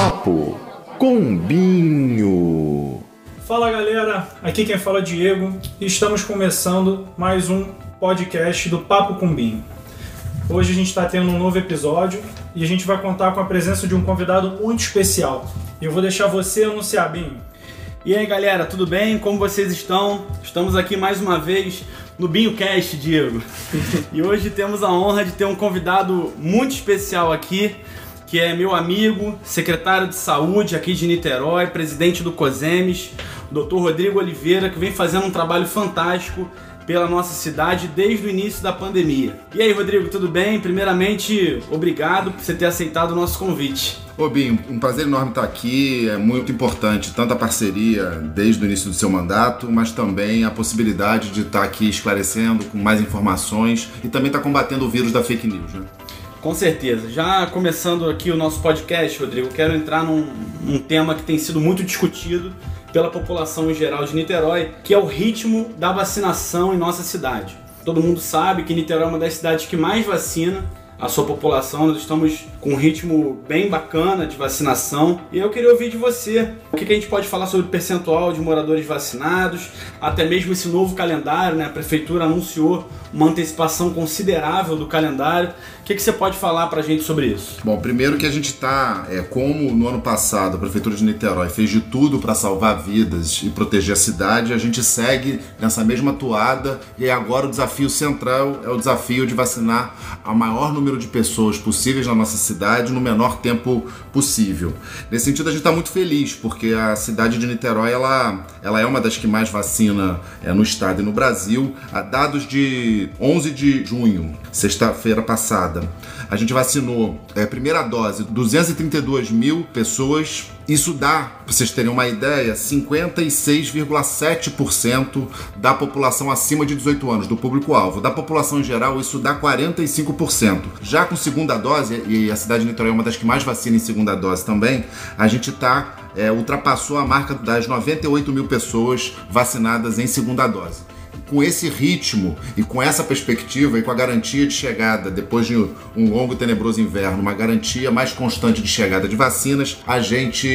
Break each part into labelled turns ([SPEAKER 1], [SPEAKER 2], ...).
[SPEAKER 1] Papo com Binho.
[SPEAKER 2] Fala galera, aqui quem fala é Diego e estamos começando mais um podcast do Papo com Binho. Hoje a gente está tendo um novo episódio e a gente vai contar com a presença de um convidado muito especial. Eu vou deixar você anunciar, Binho.
[SPEAKER 3] E aí galera, tudo bem? Como vocês estão? Estamos aqui mais uma vez no BinhoCast, Diego. e hoje temos a honra de ter um convidado muito especial aqui, que é meu amigo, secretário de saúde aqui de Niterói, presidente do COSEMES, Dr. Rodrigo Oliveira, que vem fazendo um trabalho fantástico pela nossa cidade desde o início da pandemia. E aí, Rodrigo, tudo bem? Primeiramente, obrigado por você ter aceitado o nosso convite.
[SPEAKER 4] Ô Binho, um prazer enorme estar aqui. É muito importante tanto a parceria desde o início do seu mandato, mas também a possibilidade de estar aqui esclarecendo com mais informações e também estar combatendo o vírus da fake news. Né?
[SPEAKER 3] Com certeza. Já começando aqui o nosso podcast, Rodrigo, quero entrar num, num tema que tem sido muito discutido pela população em geral de Niterói, que é o ritmo da vacinação em nossa cidade. Todo mundo sabe que Niterói é uma das cidades que mais vacina a sua população. Nós estamos com um ritmo bem bacana de vacinação. E eu queria ouvir de você o que a gente pode falar sobre o percentual de moradores vacinados, até mesmo esse novo calendário, né? A prefeitura anunciou uma antecipação considerável do calendário. O que, que você pode falar para a gente sobre isso?
[SPEAKER 4] Bom, primeiro que a gente está, é, como no ano passado a Prefeitura de Niterói fez de tudo para salvar vidas e proteger a cidade, a gente segue nessa mesma toada e agora o desafio central é o desafio de vacinar a maior número de pessoas possíveis na nossa cidade no menor tempo possível. Nesse sentido, a gente está muito feliz porque a cidade de Niterói ela, ela é uma das que mais vacina é, no estado e no Brasil. Há dados de 11 de junho, sexta-feira passada, a gente vacinou é, primeira dose 232 mil pessoas. Isso dá, para vocês terem uma ideia, 56,7% da população acima de 18 anos, do público-alvo. Da população em geral, isso dá 45%. Já com segunda dose, e a cidade de Niterói é uma das que mais vacina em segunda dose também, a gente está é, ultrapassou a marca das 98 mil pessoas vacinadas em segunda dose com esse ritmo e com essa perspectiva e com a garantia de chegada, depois de um longo e tenebroso inverno, uma garantia mais constante de chegada de vacinas, a gente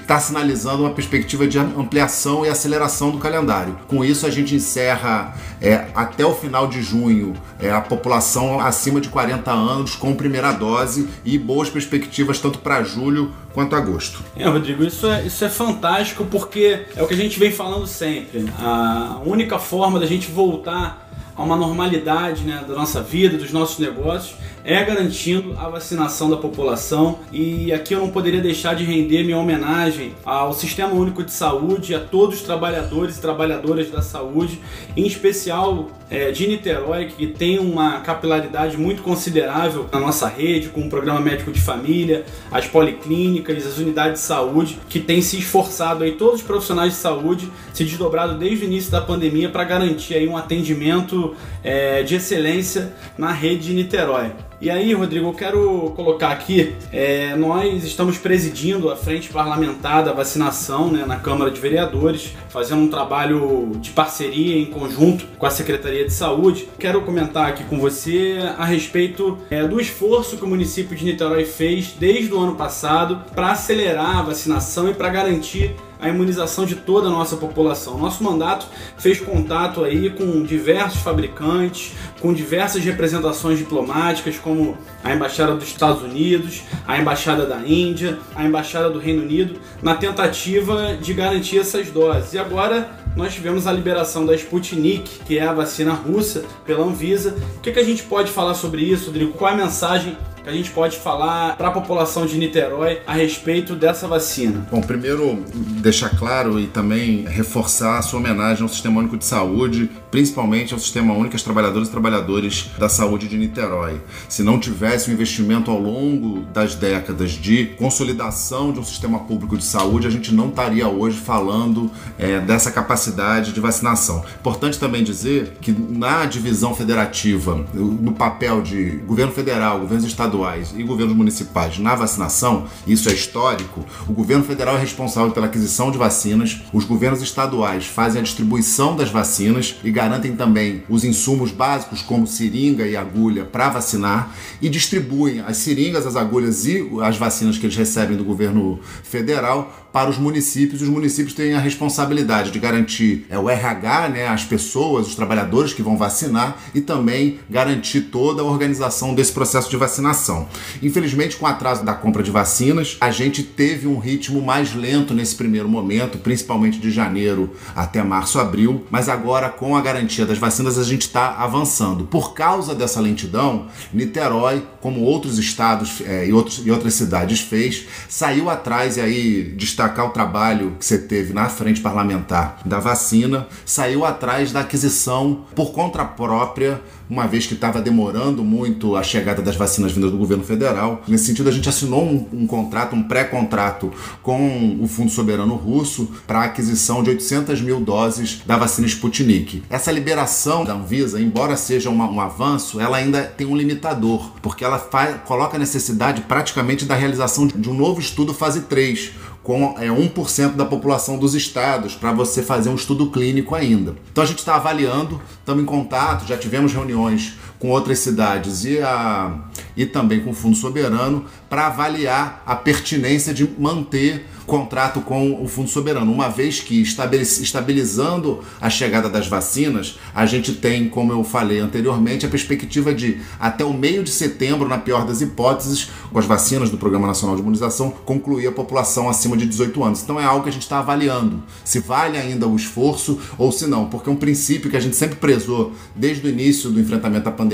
[SPEAKER 4] está sinalizando uma perspectiva de ampliação e aceleração do calendário. Com isso, a gente encerra é, até o final de junho é, a população acima de 40 anos com primeira dose e boas perspectivas tanto para julho quanto agosto.
[SPEAKER 3] É, Rodrigo, isso é, isso é fantástico porque é o que a gente vem falando sempre. A única forma da gente voltar a uma normalidade né, da nossa vida, dos nossos negócios, é garantindo a vacinação da população. E aqui eu não poderia deixar de render minha homenagem ao Sistema Único de Saúde, a todos os trabalhadores e trabalhadoras da saúde, em especial é, de Niterói, que tem uma capilaridade muito considerável na nossa rede, com o programa médico de família, as policlínicas, as unidades de saúde, que tem se esforçado aí, todos os profissionais de saúde, se desdobrado desde o início da pandemia para garantir aí um atendimento é, de excelência na rede de Niterói. E aí, Rodrigo, eu quero colocar aqui, é, nós estamos presidindo a frente parlamentar da vacinação né, na Câmara de Vereadores, fazendo um trabalho de parceria em conjunto com a Secretaria de Saúde. Quero comentar aqui com você a respeito é, do esforço que o município de Niterói fez desde o ano passado para acelerar a vacinação e para garantir a imunização de toda a nossa população. Nosso mandato fez contato aí com diversos fabricantes, com diversas representações diplomáticas, como a Embaixada dos Estados Unidos, a Embaixada da Índia, a Embaixada do Reino Unido, na tentativa de garantir essas doses. E agora nós tivemos a liberação da Sputnik, que é a vacina russa, pela Anvisa. O que, que a gente pode falar sobre isso, Rodrigo? Qual é a mensagem que a gente pode falar para a população de Niterói a respeito dessa vacina?
[SPEAKER 4] Bom, primeiro deixar claro e também reforçar a sua homenagem ao Sistema Único de Saúde, principalmente ao Sistema Único dos Trabalhadores e Trabalhadoras da Saúde de Niterói. Se não tivesse um investimento ao longo das décadas de consolidação de um sistema público de saúde, a gente não estaria hoje falando é, dessa capacidade de vacinação. Importante também dizer que na divisão federativa, no papel de governo federal, governos estaduais e governos municipais na vacinação, isso é histórico, o governo federal é responsável pela aquisição de vacinas, os governos estaduais fazem a distribuição das vacinas e garantem também os insumos básicos, como seringa e agulha, para vacinar, e distribuem as seringas, as agulhas e as vacinas que eles recebem do governo federal para os municípios. Os municípios têm a responsabilidade de garantir é, o RH, né, as pessoas, os trabalhadores que vão vacinar e também garantir toda a organização desse processo de vacinação. Infelizmente, com o atraso da compra de vacinas, a gente teve um ritmo mais lento nesse primeiro momento, principalmente de janeiro até março, abril, mas agora com a garantia das vacinas a gente está avançando. Por causa dessa lentidão, Niterói, como outros estados é, e, outros, e outras cidades fez, saiu atrás e aí destacar o trabalho que você teve na frente parlamentar da vacina, saiu atrás da aquisição por conta própria uma vez que estava demorando muito a chegada das vacinas vindas do governo federal. Nesse sentido, a gente assinou um, um contrato, um pré-contrato com o Fundo Soberano Russo para a aquisição de 800 mil doses da vacina Sputnik. Essa liberação da Anvisa, embora seja uma, um avanço, ela ainda tem um limitador, porque ela faz, coloca a necessidade praticamente da realização de um novo estudo fase 3, com é, 1% da população dos estados para você fazer um estudo clínico ainda. Então a gente está avaliando, estamos em contato, já tivemos reuniões com outras cidades e, a, e também com o Fundo Soberano para avaliar a pertinência de manter contrato com o Fundo Soberano, uma vez que estabilizando a chegada das vacinas, a gente tem, como eu falei anteriormente, a perspectiva de até o meio de setembro, na pior das hipóteses, com as vacinas do Programa Nacional de Imunização, concluir a população acima de 18 anos. Então é algo que a gente está avaliando, se vale ainda o esforço ou se não, porque é um princípio que a gente sempre prezou desde o início do enfrentamento à pandemia,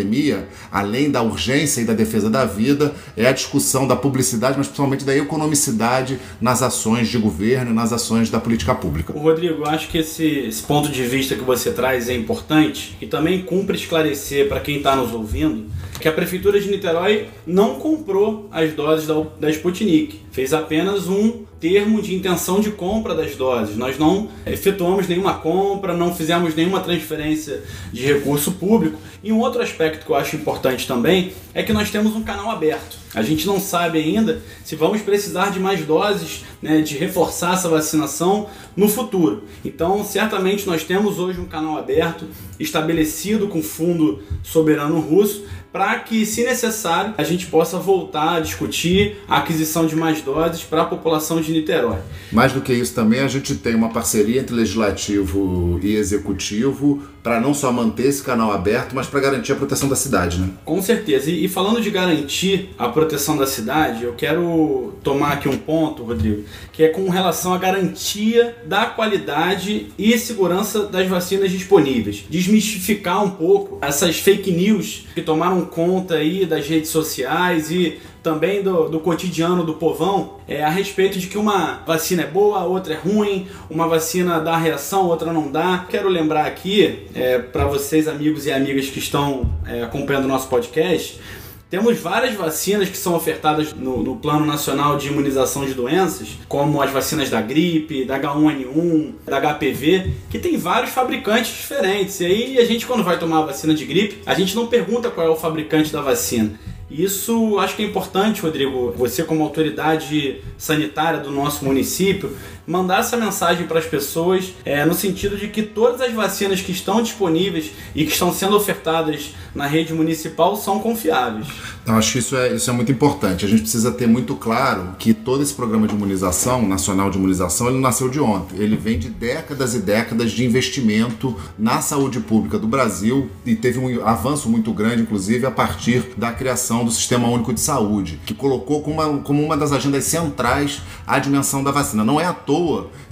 [SPEAKER 4] além da urgência e da defesa da vida, é a discussão da publicidade, mas principalmente da economicidade nas ações de governo nas ações da política pública.
[SPEAKER 3] Rodrigo, acho que esse, esse ponto de vista que você traz é importante e também cumpre esclarecer para quem está nos ouvindo que a Prefeitura de Niterói não comprou as doses da, da Sputnik, fez apenas um termo de intenção de compra das doses. Nós não efetuamos nenhuma compra, não fizemos nenhuma transferência de recurso público. E um outro aspecto que eu acho importante também é que nós temos um canal aberto. A gente não sabe ainda se vamos precisar de mais doses, né, de reforçar essa vacinação no futuro. Então, certamente nós temos hoje um canal aberto estabelecido com o Fundo Soberano Russo para que, se necessário, a gente possa voltar a discutir a aquisição de mais doses para a população de Niterói.
[SPEAKER 4] Mais do que isso também, a gente tem uma parceria entre legislativo e executivo para não só manter esse canal aberto, mas para garantir a proteção da cidade, né?
[SPEAKER 3] Com certeza. E, falando de garantir a proteção da cidade, eu quero tomar aqui um ponto, Rodrigo, que é com relação à garantia da qualidade e segurança das vacinas disponíveis. Desmistificar um pouco essas fake news que tomaram conta aí das redes sociais e também do, do cotidiano do povão é, a respeito de que uma vacina é boa, outra é ruim, uma vacina dá reação, outra não dá. Quero lembrar aqui, é, para vocês, amigos e amigas que estão é, acompanhando o nosso podcast, temos várias vacinas que são ofertadas no, no, Plano Nacional de Imunização de Doenças, como as vacinas da gripe, da H1N1, da HPV, que tem vários fabricantes diferentes. E aí a gente, quando vai tomar a vacina de gripe, a gente não pergunta qual é o fabricante da vacina. Isso acho que é importante, Rodrigo, você como autoridade sanitária do nosso município, mandar essa mensagem para as pessoas é, no sentido de que todas as vacinas que estão disponíveis e que estão sendo ofertadas na rede municipal são confiáveis.
[SPEAKER 4] Então, acho que isso é, isso é muito importante. A gente precisa ter muito claro que todo esse programa de imunização, nacional de imunização, ele nasceu de ontem. Ele vem de décadas e décadas de investimento na saúde pública do Brasil e teve um avanço muito grande, inclusive, a partir da criação do Sistema Único de Saúde, que colocou como uma, como uma das agendas centrais a dimensão da vacina. Não é à toa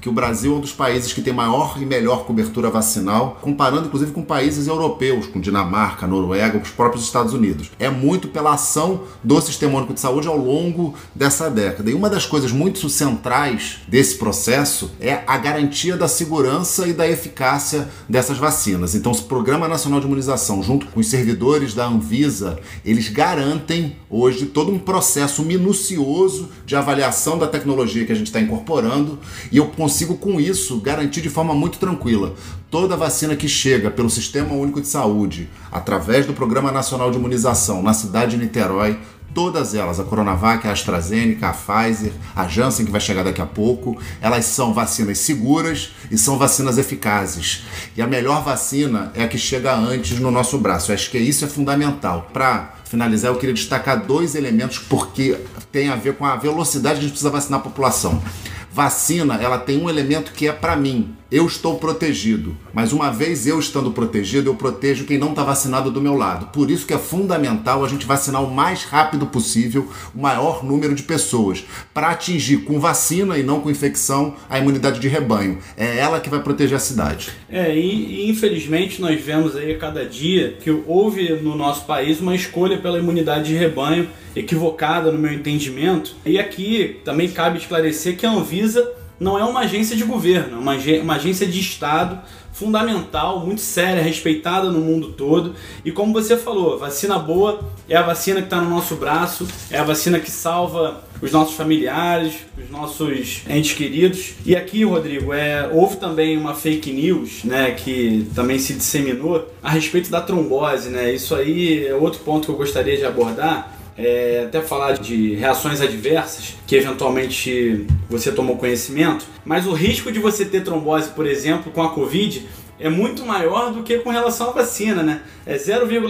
[SPEAKER 4] que o Brasil é um dos países que tem maior e melhor cobertura vacinal, comparando inclusive com países europeus, com Dinamarca, Noruega, os próprios Estados Unidos. É muito pela ação do Sistema Único de Saúde ao longo dessa década. E uma das coisas muito centrais desse processo é a garantia da segurança e da eficácia dessas vacinas. Então, o Programa Nacional de Imunização, junto com os servidores da Anvisa, eles garantem hoje todo um processo minucioso de avaliação da tecnologia que a gente está incorporando E eu consigo, com isso, garantir de forma muito tranquila toda vacina que chega pelo Sistema Único de Saúde, através do Programa Nacional de Imunização na cidade de Niterói, todas elas, a Coronavac, a AstraZeneca, a Pfizer, a Janssen, que vai chegar daqui a pouco, elas são vacinas seguras e são vacinas eficazes. E a melhor vacina é a que chega antes no nosso braço. Eu acho que isso é fundamental. Para finalizar, eu queria destacar dois elementos porque tem a ver com a velocidade que a gente precisa vacinar a população. Vacina, ela tem um elemento que é para mim. Eu estou protegido, mas uma vez eu estando protegido, eu protejo quem não está vacinado do meu lado. Por isso que é fundamental a gente vacinar o mais rápido possível o maior número de pessoas para atingir com vacina e não com infecção a imunidade de rebanho. É ela que vai proteger a cidade.
[SPEAKER 3] É, e, e infelizmente nós vemos aí a cada dia que houve no nosso país uma escolha pela imunidade de rebanho equivocada no meu entendimento. E aqui também cabe esclarecer que a Anvisa não é uma agência de governo, é uma, uma agência de Estado fundamental, muito séria, respeitada no mundo todo. E como você falou, vacina boa é a vacina que está no nosso braço, é a vacina que salva os nossos familiares, os nossos entes queridos. E aqui, Rodrigo, é, houve também uma fake news, né, que também se disseminou a respeito da trombose, né? Isso aí é outro ponto que eu gostaria de abordar é, até falar de reações adversas que eventualmente você tomou conhecimento, mas o risco de você ter trombose, por exemplo, com a Covid é muito maior do que com relação à vacina, né? É 0,000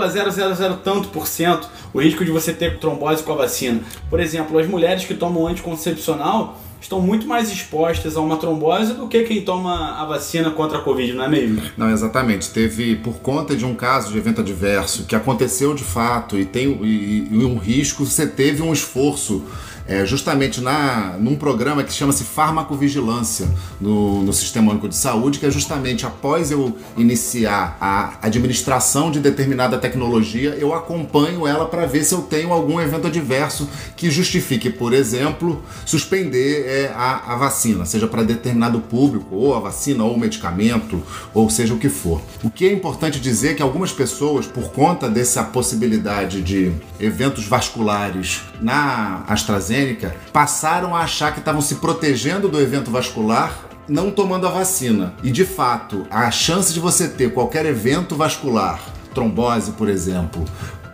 [SPEAKER 3] tanto por cento o risco de você ter trombose com a vacina. Por exemplo, as mulheres que tomam anticoncepcional estão muito mais expostas a uma trombose do que quem toma a vacina contra a Covid, não é mesmo?
[SPEAKER 4] Não, exatamente. Teve, por conta de um caso de evento adverso que aconteceu de fato e tem e, e um risco, você teve um esforço é, justamente na, num programa que chama-se Farmacovigilância no, no Sistema Único de Saúde, que é justamente após eu iniciar a administração de determinada tecnologia, eu acompanho ela para ver se eu tenho algum evento adverso que justifique, por exemplo, suspender é, a, a vacina, seja para determinado público, ou a vacina, ou o medicamento, ou seja o que for. O que é importante dizer é que algumas pessoas, por conta dessa possibilidade de eventos vasculares na AstraZeneca, AstraZeneca passaram a achar que estavam se protegendo do evento vascular não tomando a vacina. E de fato, a chance de você ter qualquer evento vascular, trombose, por exemplo,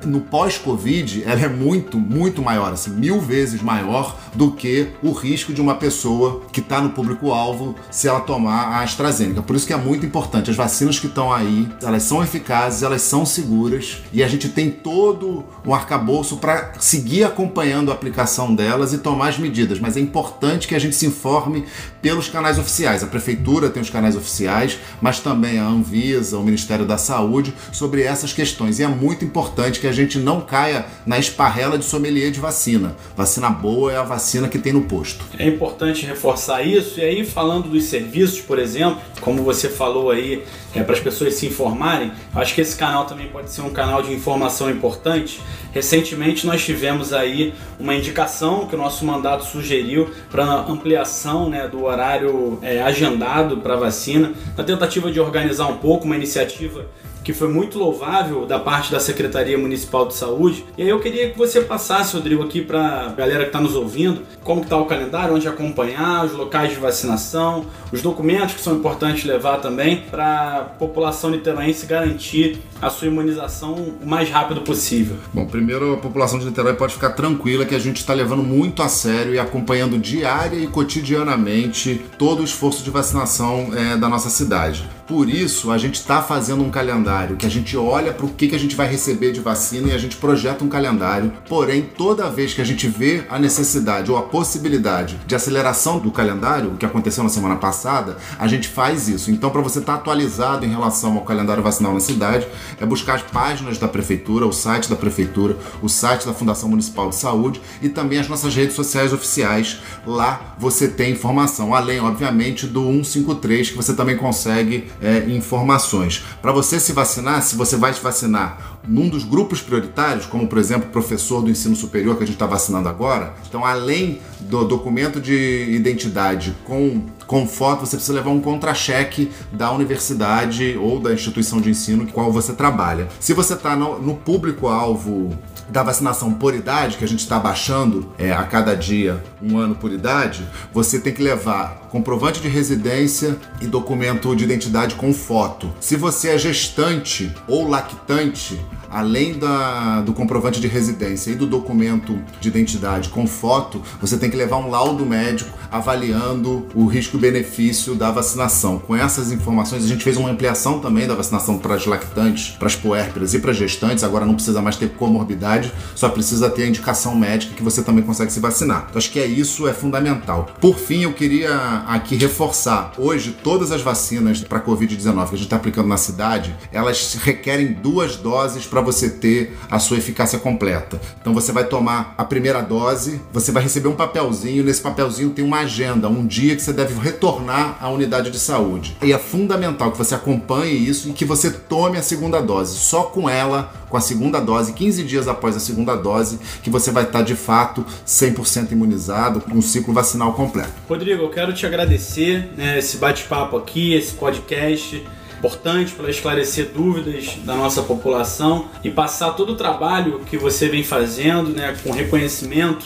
[SPEAKER 4] no pós-Covid, ela é muito, muito maior, assim, mil vezes maior do que o risco de uma pessoa que está no público-alvo se ela tomar a AstraZeneca. Por isso que é muito importante. As vacinas que estão aí, elas são eficazes, elas são seguras e a gente tem todo o arcabouço para seguir acompanhando a aplicação delas e tomar as medidas. Mas é importante que a gente se informe pelos canais oficiais. A prefeitura tem os canais oficiais, mas também a Anvisa, o Ministério da Saúde, sobre essas questões. E é muito importante que a gente não caia na esparrela de sommelier de vacina. Vacina boa é a vacina que tem no posto.
[SPEAKER 3] É importante reforçar isso. E aí, falando dos serviços, por exemplo, como você falou aí, é, para as pessoas se informarem, acho que esse canal também pode ser um canal de informação importante. Recentemente nós tivemos aí uma indicação que o nosso mandato sugeriu para ampliação né, do horário é, agendado para vacina, na tentativa de organizar um pouco uma iniciativa que foi muito louvável da parte da Secretaria Municipal de Saúde. E aí eu queria que você passasse, Rodrigo, aqui para a galera que está nos ouvindo, como está o calendário, onde acompanhar, os locais de vacinação, os documentos que são importantes levar também para a população niteroense garantir a sua imunização o mais rápido possível.
[SPEAKER 4] Bom, primeiro a população de Niterói pode ficar tranquila que a gente está levando muito a sério e acompanhando diária e cotidianamente todo o esforço de vacinação é, da nossa cidade. Por isso, a gente está fazendo um calendário que a gente olha para o que, que a gente vai receber de vacina e a gente projeta um calendário. Porém, toda vez que a gente vê a necessidade ou a possibilidade de aceleração do calendário, o que aconteceu na semana passada, a gente faz isso. Então, para você estar tá atualizado em relação ao calendário vacinal na cidade, é buscar as páginas da prefeitura, o site da prefeitura, o site da Fundação Municipal de Saúde e também as nossas redes sociais oficiais. Lá você tem informação, além, obviamente, do 153 que você também consegue é, informações. Para você se vacinar, se você vai se vacinar num dos grupos prioritários, como por exemplo professor do ensino superior que a gente está vacinando agora, então além do documento de identidade com, com foto, você precisa levar um contra-cheque da universidade ou da instituição de ensino com qual você trabalha. Se você está no, no público-alvo da vacinação por idade, que a gente está baixando é, a cada dia um ano por idade, você tem que levar comprovante de residência e documento de identidade com foto. Se você é gestante ou lactante, além da, do comprovante de residência e do documento de identidade com foto, você tem que levar um laudo médico avaliando o risco e benefício da vacinação. Com essas informações, a gente fez uma ampliação também da vacinação para as lactantes, para as puérperas e para gestantes. Agora não precisa mais ter comorbidade, só precisa ter a indicação médica que você também consegue se vacinar. Então, acho que é isso, é fundamental. Por fim, eu queria aqui reforçar: hoje, todas as vacinas para Covid-19 que a gente está aplicando na cidade, elas requerem duas doses para você ter a sua eficácia completa. Então, você vai tomar a primeira dose, você vai receber um papelzinho, nesse papelzinho tem uma agenda, um dia que você deve retornar à unidade de saúde. E é fundamental que você acompanhe isso e que você tome a segunda dose. Só com ela, com a segunda dose, 15 dias após a segunda dose, que você vai estar de fato 100% imunizado, com um ciclo vacinal completo.
[SPEAKER 3] Rodrigo, eu quero te agradecer né, esse bate-papo aqui, esse podcast importante para esclarecer dúvidas da nossa população e passar todo o trabalho que você vem fazendo, né, com reconhecimento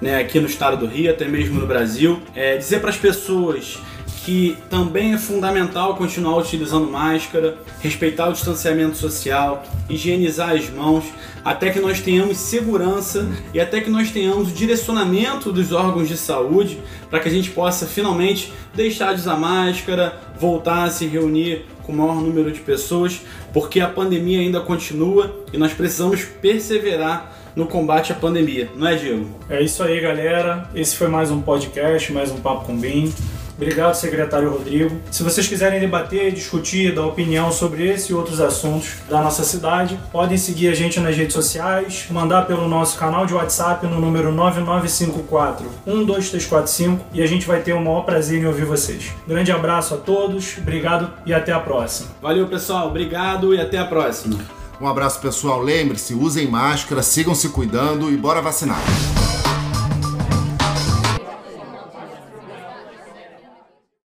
[SPEAKER 3] né, aqui no estado do Rio, até mesmo no Brasil. É, dizer para as pessoas que também é fundamental continuar utilizando máscara, respeitar o distanciamento social, higienizar as mãos, até que nós tenhamos segurança e até que nós tenhamos o direcionamento dos órgãos de saúde para que a gente possa finalmente deixar de usar máscara, voltar a se reunir com o maior número de pessoas, porque a pandemia ainda continua e nós precisamos perseverar no combate à pandemia, não é, Diego?
[SPEAKER 2] É isso aí, galera. Esse foi mais um podcast, mais um Papo com Bim. Obrigado, secretário Rodrigo. Se vocês quiserem debater, discutir, dar opinião sobre esse e outros assuntos da nossa cidade, podem seguir a gente nas redes sociais, mandar pelo nosso canal de WhatsApp no número 9954 12345 e a gente vai ter o maior prazer em ouvir vocês. Grande abraço a todos, obrigado e até a próxima.
[SPEAKER 3] Valeu, pessoal. Obrigado e até a próxima.
[SPEAKER 4] Um abraço, pessoal. Lembre-se, usem máscara, sigam se cuidando e bora vacinar.